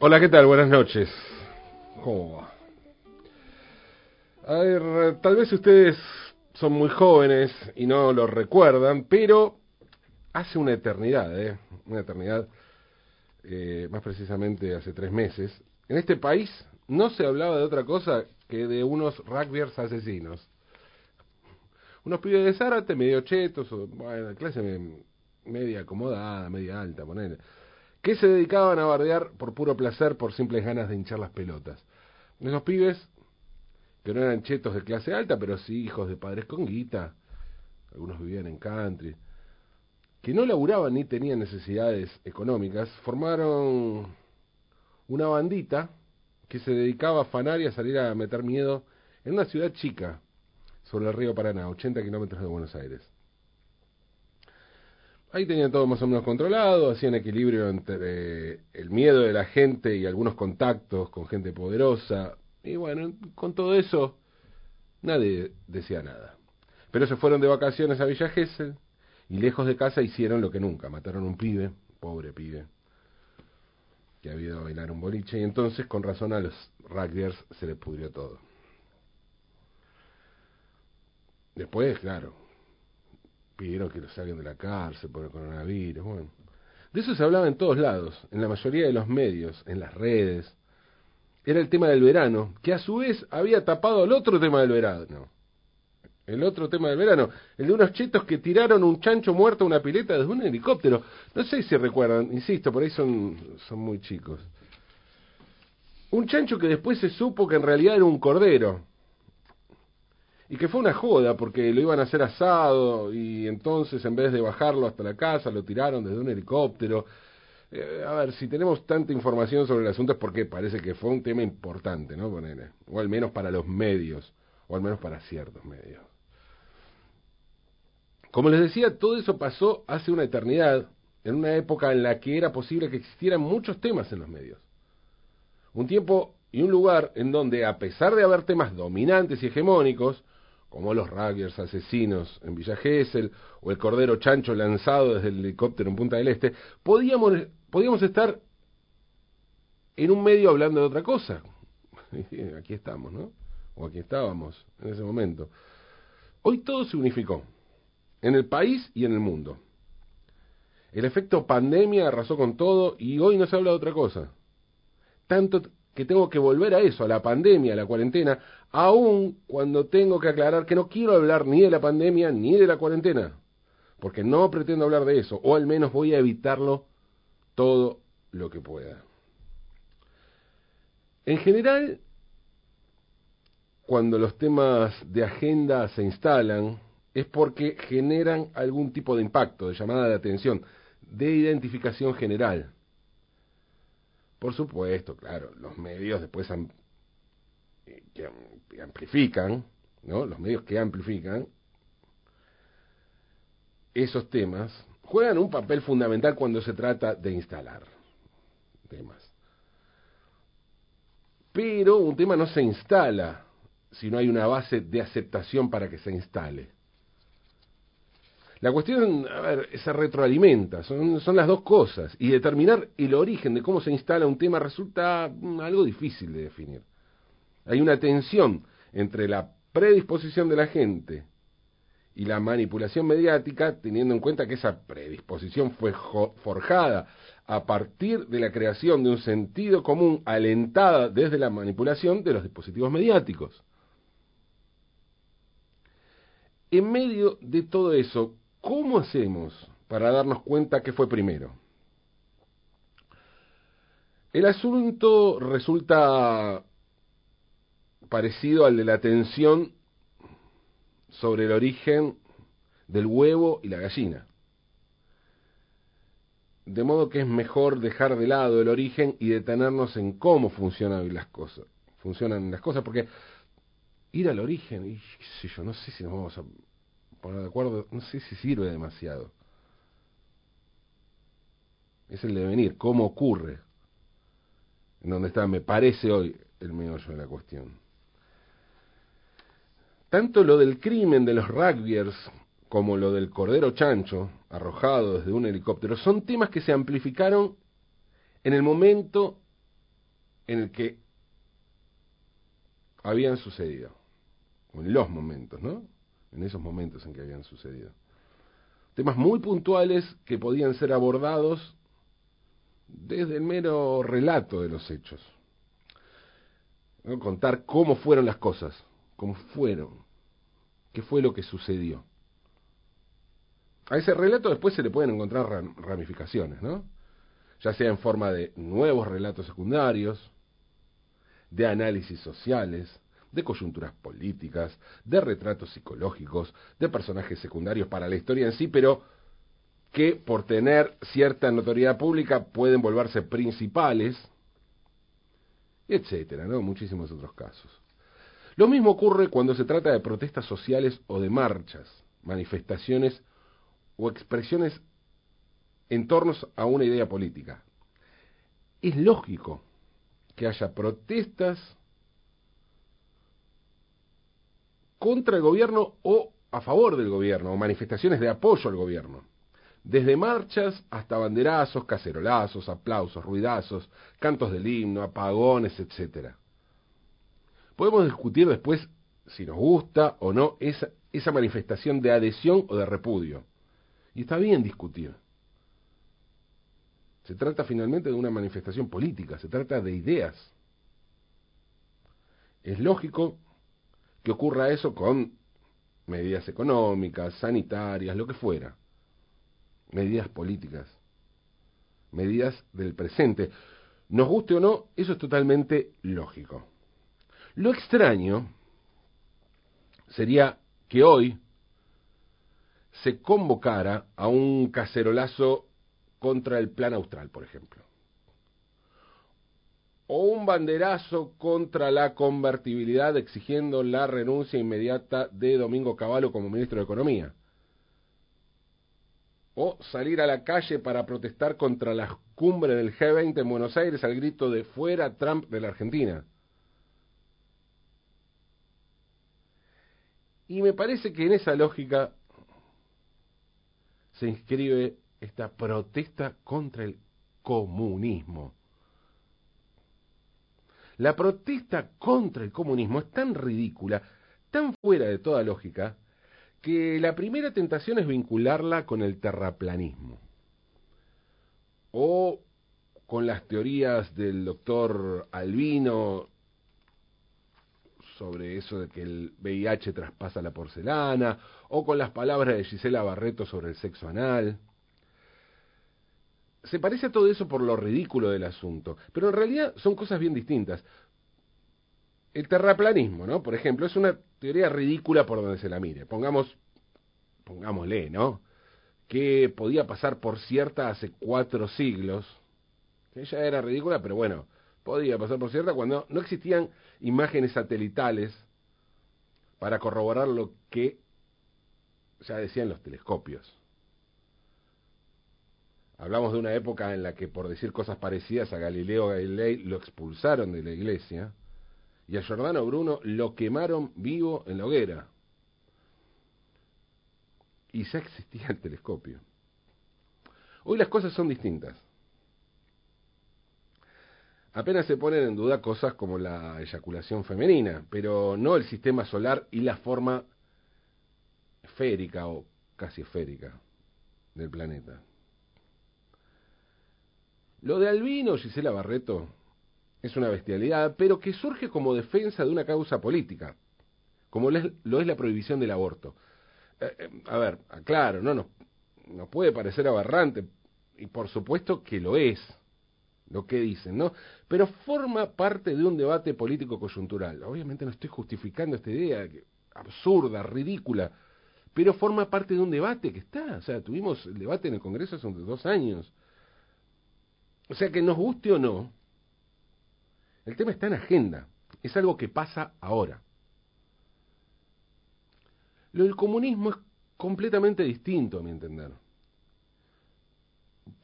Hola, ¿qué tal? Buenas noches. ¿Cómo va? A ver, tal vez ustedes son muy jóvenes y no lo recuerdan, pero hace una eternidad, ¿eh? Una eternidad, eh, más precisamente hace tres meses, en este país no se hablaba de otra cosa que de unos rugbyers asesinos. Unos pibes de Zárate, medio chetos, o, bueno, clase media acomodada, media alta, ponele que se dedicaban a bardear por puro placer, por simples ganas de hinchar las pelotas. Esos pibes, que no eran chetos de clase alta, pero sí hijos de padres con guita, algunos vivían en country, que no laburaban ni tenían necesidades económicas, formaron una bandita que se dedicaba a afanar y a salir a meter miedo en una ciudad chica sobre el río Paraná, 80 kilómetros de Buenos Aires. Ahí tenían todo más o menos controlado, hacían equilibrio entre el miedo de la gente y algunos contactos con gente poderosa. Y bueno, con todo eso, nadie decía nada. Pero se fueron de vacaciones a Villa y lejos de casa hicieron lo que nunca, mataron a un pibe, pobre pibe, que había ido a bailar un boliche, y entonces con razón a los rugbyers se les pudrió todo. Después, claro, pidieron que lo saquen de la cárcel por el coronavirus, bueno. De eso se hablaba en todos lados, en la mayoría de los medios, en las redes. Era el tema del verano, que a su vez había tapado el otro tema del verano. El otro tema del verano, el de unos chetos que tiraron un chancho muerto a una pileta desde un helicóptero. No sé si recuerdan, insisto, por ahí son, son muy chicos. Un chancho que después se supo que en realidad era un cordero y que fue una joda porque lo iban a hacer asado y entonces en vez de bajarlo hasta la casa lo tiraron desde un helicóptero. Eh, a ver, si tenemos tanta información sobre el asunto es porque parece que fue un tema importante, ¿no? o al menos para los medios, o al menos para ciertos medios. Como les decía, todo eso pasó hace una eternidad, en una época en la que era posible que existieran muchos temas en los medios. Un tiempo y un lugar en donde, a pesar de haber temas dominantes y hegemónicos, como los rugbyers asesinos en Villa Gesell o el cordero chancho lanzado desde el helicóptero en Punta del Este, podíamos, podíamos estar en un medio hablando de otra cosa. Aquí estamos, ¿no? O aquí estábamos en ese momento. Hoy todo se unificó, en el país y en el mundo. El efecto pandemia arrasó con todo y hoy no se habla de otra cosa. Tanto que tengo que volver a eso, a la pandemia, a la cuarentena, aun cuando tengo que aclarar que no quiero hablar ni de la pandemia ni de la cuarentena, porque no pretendo hablar de eso, o al menos voy a evitarlo todo lo que pueda. En general, cuando los temas de agenda se instalan, es porque generan algún tipo de impacto, de llamada de atención, de identificación general. Por supuesto, claro, los medios después eh, que amplifican, ¿no? Los medios que amplifican esos temas juegan un papel fundamental cuando se trata de instalar temas. Pero un tema no se instala si no hay una base de aceptación para que se instale. La cuestión, a ver, se retroalimenta, son, son las dos cosas, y determinar el origen de cómo se instala un tema resulta mm, algo difícil de definir. Hay una tensión entre la predisposición de la gente y la manipulación mediática, teniendo en cuenta que esa predisposición fue forjada a partir de la creación de un sentido común alentada desde la manipulación de los dispositivos mediáticos. En medio de todo eso, ¿Cómo hacemos para darnos cuenta que fue primero? El asunto resulta parecido al de la tensión sobre el origen del huevo y la gallina. De modo que es mejor dejar de lado el origen y detenernos en cómo funcionan las cosas. Funcionan las cosas, porque ir al origen, y yo no sé si nos vamos a de acuerdo, no sé si sirve demasiado. Es el devenir, cómo ocurre, en donde está, me parece hoy, el meollo de la cuestión. Tanto lo del crimen de los rugbyers como lo del cordero chancho arrojado desde un helicóptero son temas que se amplificaron en el momento en el que habían sucedido, o en los momentos, ¿no? En esos momentos en que habían sucedido. Temas muy puntuales que podían ser abordados desde el mero relato de los hechos. Contar cómo fueron las cosas, cómo fueron, qué fue lo que sucedió. A ese relato después se le pueden encontrar ramificaciones, ¿no? Ya sea en forma de nuevos relatos secundarios, de análisis sociales, de coyunturas políticas, de retratos psicológicos, de personajes secundarios para la historia en sí, pero que por tener cierta notoriedad pública pueden volverse principales, etcétera, ¿no? Muchísimos otros casos. Lo mismo ocurre cuando se trata de protestas sociales o de marchas, manifestaciones o expresiones en torno a una idea política. Es lógico que haya protestas contra el gobierno o a favor del gobierno, o manifestaciones de apoyo al gobierno. Desde marchas hasta banderazos, cacerolazos, aplausos, ruidazos, cantos del himno, apagones, etc. Podemos discutir después si nos gusta o no esa, esa manifestación de adhesión o de repudio. Y está bien discutir. Se trata finalmente de una manifestación política, se trata de ideas. Es lógico que ocurra eso con medidas económicas, sanitarias, lo que fuera. Medidas políticas. Medidas del presente. Nos guste o no, eso es totalmente lógico. Lo extraño sería que hoy se convocara a un cacerolazo contra el plan austral, por ejemplo. O un banderazo contra la convertibilidad exigiendo la renuncia inmediata de Domingo Cavallo como ministro de Economía. O salir a la calle para protestar contra la cumbre del G20 en Buenos Aires al grito de fuera Trump de la Argentina. Y me parece que en esa lógica se inscribe esta protesta contra el comunismo. La protesta contra el comunismo es tan ridícula, tan fuera de toda lógica, que la primera tentación es vincularla con el terraplanismo o con las teorías del doctor Albino sobre eso de que el VIH traspasa la porcelana, o con las palabras de Gisela Barreto sobre el sexo anal. Se parece a todo eso por lo ridículo del asunto, pero en realidad son cosas bien distintas. El terraplanismo, ¿no? Por ejemplo, es una teoría ridícula por donde se la mire. Pongamos, pongámosle, ¿no? Que podía pasar por cierta hace cuatro siglos, que ya era ridícula, pero bueno, podía pasar por cierta cuando no existían imágenes satelitales para corroborar lo que ya decían los telescopios. Hablamos de una época en la que, por decir cosas parecidas a Galileo Galilei, lo expulsaron de la iglesia y a Giordano Bruno lo quemaron vivo en la hoguera. Y ya existía el telescopio. Hoy las cosas son distintas apenas se ponen en duda cosas como la eyaculación femenina, pero no el sistema solar y la forma esférica o casi esférica del planeta. Lo de Albino, Gisela Barreto, es una bestialidad, pero que surge como defensa de una causa política, como lo es la prohibición del aborto. Eh, eh, a ver, aclaro, no nos, nos puede parecer aberrante, y por supuesto que lo es, lo que dicen, ¿no? Pero forma parte de un debate político coyuntural. Obviamente no estoy justificando esta idea absurda, ridícula, pero forma parte de un debate que está. O sea, tuvimos el debate en el Congreso hace dos años. O sea, que nos guste o no, el tema está en agenda. Es algo que pasa ahora. Lo del comunismo es completamente distinto, a mi entender.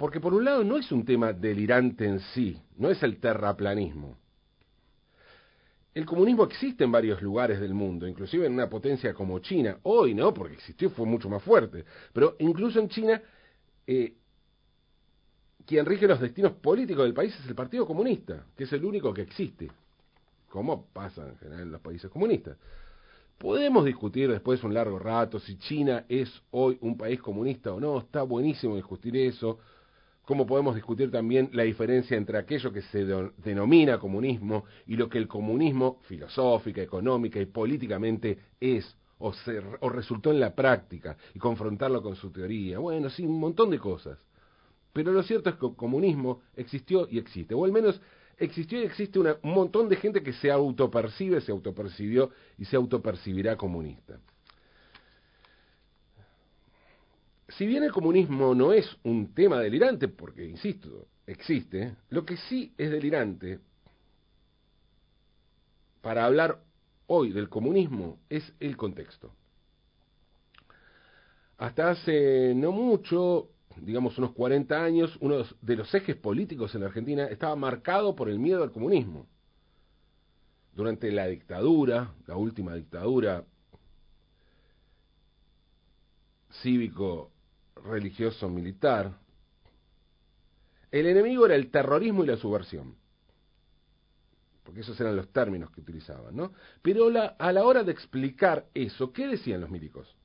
Porque por un lado no es un tema delirante en sí, no es el terraplanismo. El comunismo existe en varios lugares del mundo, inclusive en una potencia como China. Hoy no, porque existió fue mucho más fuerte. Pero incluso en China, eh, quien rige los destinos políticos del país es el Partido Comunista, que es el único que existe, como pasa en general en los países comunistas. Podemos discutir después un largo rato si China es hoy un país comunista o no, está buenísimo discutir eso, como podemos discutir también la diferencia entre aquello que se denomina comunismo y lo que el comunismo filosófica, económica y políticamente es o, o resultó en la práctica y confrontarlo con su teoría. Bueno, sí, un montón de cosas. Pero lo cierto es que el comunismo existió y existe, o al menos existió y existe un montón de gente que se autopercibe, se autopercibió y se autopercibirá comunista. Si bien el comunismo no es un tema delirante, porque, insisto, existe, lo que sí es delirante para hablar hoy del comunismo es el contexto. Hasta hace no mucho, digamos unos 40 años, uno de los ejes políticos en la Argentina estaba marcado por el miedo al comunismo. Durante la dictadura, la última dictadura cívico religioso militar, el enemigo era el terrorismo y la subversión porque esos eran los términos que utilizaban, ¿no? Pero a la hora de explicar eso, ¿qué decían los milicos?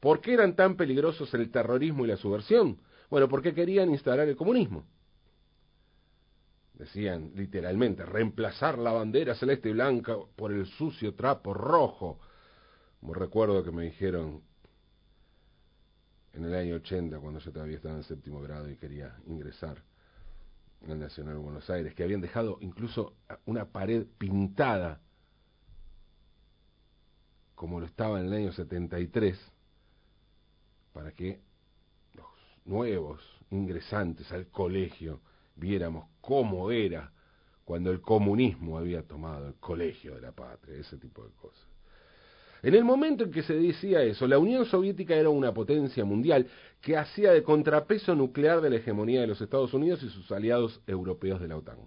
¿Por qué eran tan peligrosos el terrorismo y la subversión? Bueno, porque querían instalar el comunismo. Decían literalmente, reemplazar la bandera celeste y blanca por el sucio trapo rojo. Como recuerdo que me dijeron en el año 80, cuando yo todavía estaba en séptimo grado y quería ingresar el Nacional de Buenos Aires, que habían dejado incluso una pared pintada, como lo estaba en el año 73, para que los nuevos ingresantes al colegio viéramos cómo era cuando el comunismo había tomado el colegio de la patria, ese tipo de cosas. En el momento en que se decía eso, la Unión Soviética era una potencia mundial que hacía de contrapeso nuclear de la hegemonía de los Estados Unidos y sus aliados europeos de la OTAN.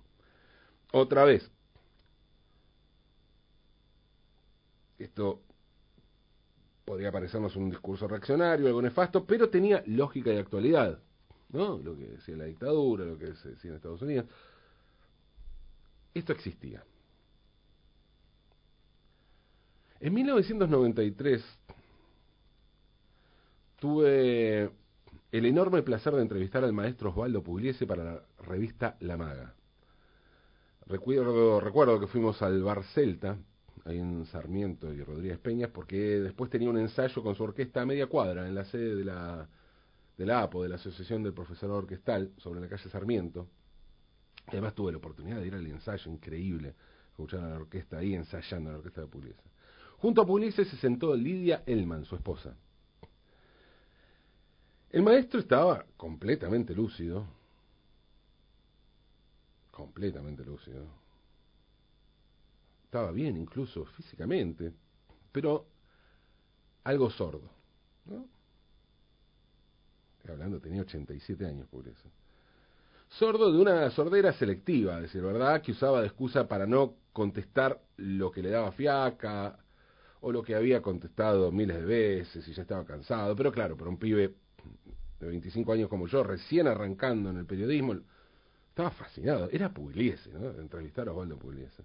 Otra vez, esto podría parecernos un discurso reaccionario, algo nefasto, pero tenía lógica y actualidad. ¿no? Lo que decía la dictadura, lo que se decía en Estados Unidos. Esto existía. En 1993 tuve el enorme placer de entrevistar al maestro Osvaldo Pugliese para la revista La Maga. Recuerdo, recuerdo que fuimos al Bar Celta, ahí en Sarmiento y Rodríguez Peñas, porque después tenía un ensayo con su orquesta a media cuadra, en la sede de la, de la APO, de la Asociación del Profesor Orquestal, sobre la calle Sarmiento. Además tuve la oportunidad de ir al ensayo, increíble, escuchar a la orquesta ahí ensayando, la orquesta de Pugliese. Junto a Pugliese se sentó Lidia Elman, su esposa. El maestro estaba completamente lúcido, completamente lúcido. Estaba bien incluso físicamente, pero algo sordo. ¿no? Estoy hablando, tenía 87 años, Pugliese. Sordo de una sordera selectiva, decir verdad, que usaba de excusa para no contestar lo que le daba fiaca, o lo que había contestado miles de veces y ya estaba cansado, pero claro, para un pibe de 25 años como yo, recién arrancando en el periodismo, estaba fascinado, era Pugliese, ¿no? Entrevistar a Osvaldo Pugliese.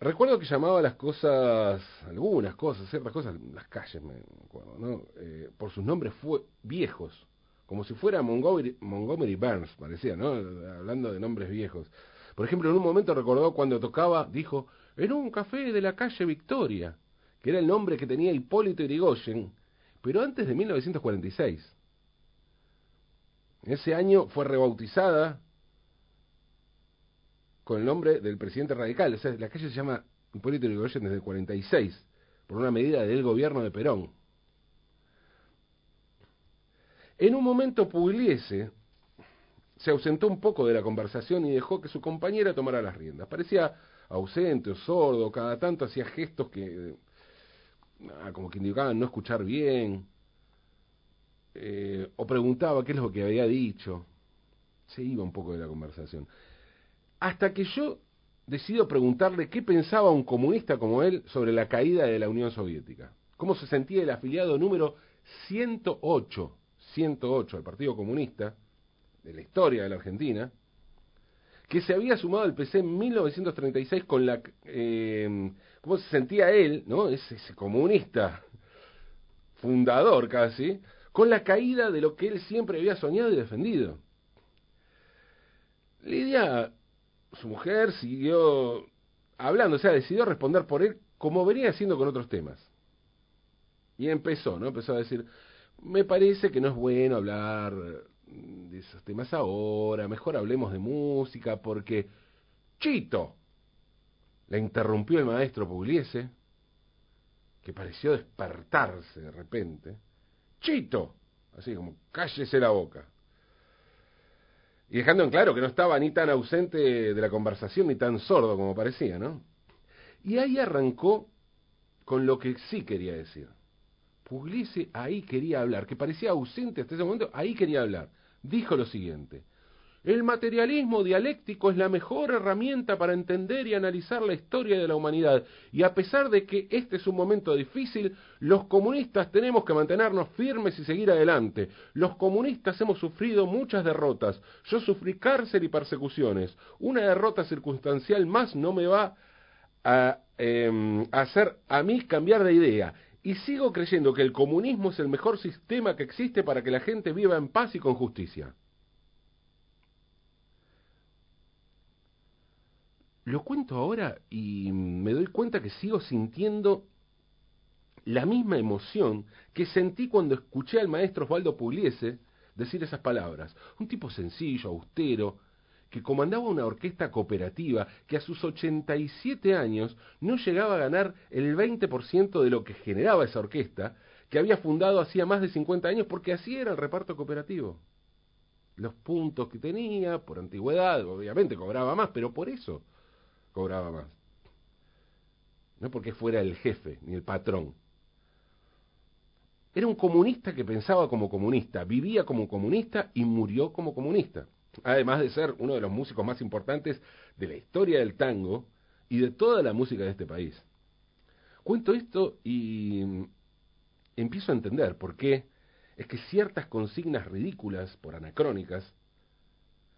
Recuerdo que llamaba las cosas, algunas cosas, ciertas cosas, las calles, me acuerdo, ¿no? Eh, por sus nombres fue, viejos, como si fuera Montgomery, Montgomery Burns, parecía, ¿no? Hablando de nombres viejos. Por ejemplo, en un momento recordó cuando tocaba, dijo, en un café de la calle Victoria, que era el nombre que tenía Hipólito Yrigoyen, pero antes de 1946. Ese año fue rebautizada con el nombre del presidente radical. O sea, la calle se llama Hipólito Yrigoyen desde el 46, por una medida del gobierno de Perón. En un momento Pugliese se ausentó un poco de la conversación y dejó que su compañera tomara las riendas. Parecía ausente o sordo, cada tanto hacía gestos que ah, como que indicaban no escuchar bien, eh, o preguntaba qué es lo que había dicho. Se iba un poco de la conversación. Hasta que yo decido preguntarle qué pensaba un comunista como él sobre la caída de la Unión Soviética. ¿Cómo se sentía el afiliado número 108, 108 al Partido Comunista, de la historia de la Argentina, que se había sumado al PC en 1936 con la... Eh, ¿Cómo se sentía él, no? Ese, ese comunista fundador casi, con la caída de lo que él siempre había soñado y defendido. Lidia, su mujer, siguió hablando, o sea, decidió responder por él como venía haciendo con otros temas. Y empezó, ¿no? Empezó a decir, me parece que no es bueno hablar de esos temas ahora, mejor hablemos de música, porque Chito, le interrumpió el maestro Pugliese, que pareció despertarse de repente. Chito, así como, cállese la boca. Y dejando en claro que no estaba ni tan ausente de la conversación ni tan sordo como parecía, ¿no? Y ahí arrancó con lo que sí quería decir. Pugliese ahí quería hablar, que parecía ausente hasta ese momento, ahí quería hablar. Dijo lo siguiente, el materialismo dialéctico es la mejor herramienta para entender y analizar la historia de la humanidad. Y a pesar de que este es un momento difícil, los comunistas tenemos que mantenernos firmes y seguir adelante. Los comunistas hemos sufrido muchas derrotas. Yo sufrí cárcel y persecuciones. Una derrota circunstancial más no me va a em, hacer a mí cambiar de idea. Y sigo creyendo que el comunismo es el mejor sistema que existe para que la gente viva en paz y con justicia. Lo cuento ahora y me doy cuenta que sigo sintiendo la misma emoción que sentí cuando escuché al maestro Osvaldo Pugliese decir esas palabras. Un tipo sencillo, austero, que comandaba una orquesta cooperativa que a sus 87 años no llegaba a ganar el 20% de lo que generaba esa orquesta, que había fundado hacía más de 50 años porque así era el reparto cooperativo. Los puntos que tenía, por antigüedad, obviamente cobraba más, pero por eso cobraba más. No porque fuera el jefe ni el patrón. Era un comunista que pensaba como comunista, vivía como comunista y murió como comunista. Además de ser uno de los músicos más importantes de la historia del tango y de toda la música de este país. Cuento esto y empiezo a entender por qué es que ciertas consignas ridículas, por anacrónicas,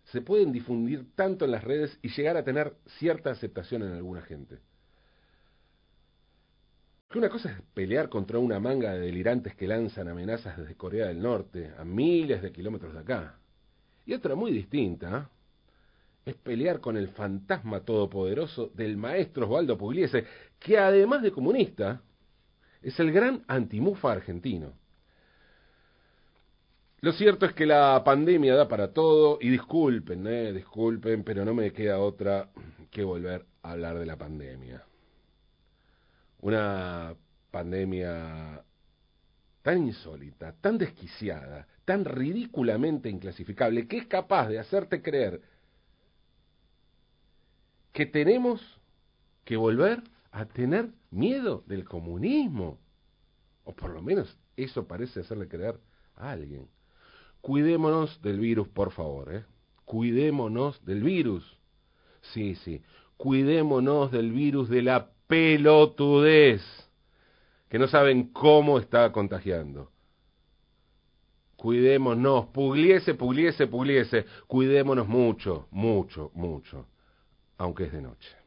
se pueden difundir tanto en las redes y llegar a tener cierta aceptación en alguna gente. Que una cosa es pelear contra una manga de delirantes que lanzan amenazas desde Corea del Norte, a miles de kilómetros de acá. Y otra muy distinta es pelear con el fantasma todopoderoso del maestro Osvaldo Pugliese, que además de comunista, es el gran antimufa argentino. Lo cierto es que la pandemia da para todo y disculpen, eh, disculpen, pero no me queda otra que volver a hablar de la pandemia. Una pandemia tan insólita, tan desquiciada, tan ridículamente inclasificable, que es capaz de hacerte creer que tenemos que volver a tener miedo del comunismo. O por lo menos eso parece hacerle creer a alguien. Cuidémonos del virus, por favor, ¿eh? Cuidémonos del virus. Sí, sí. Cuidémonos del virus de la pelotudez, que no saben cómo está contagiando. Cuidémonos, pugliese, pugliese, pugliese. Cuidémonos mucho, mucho, mucho, aunque es de noche.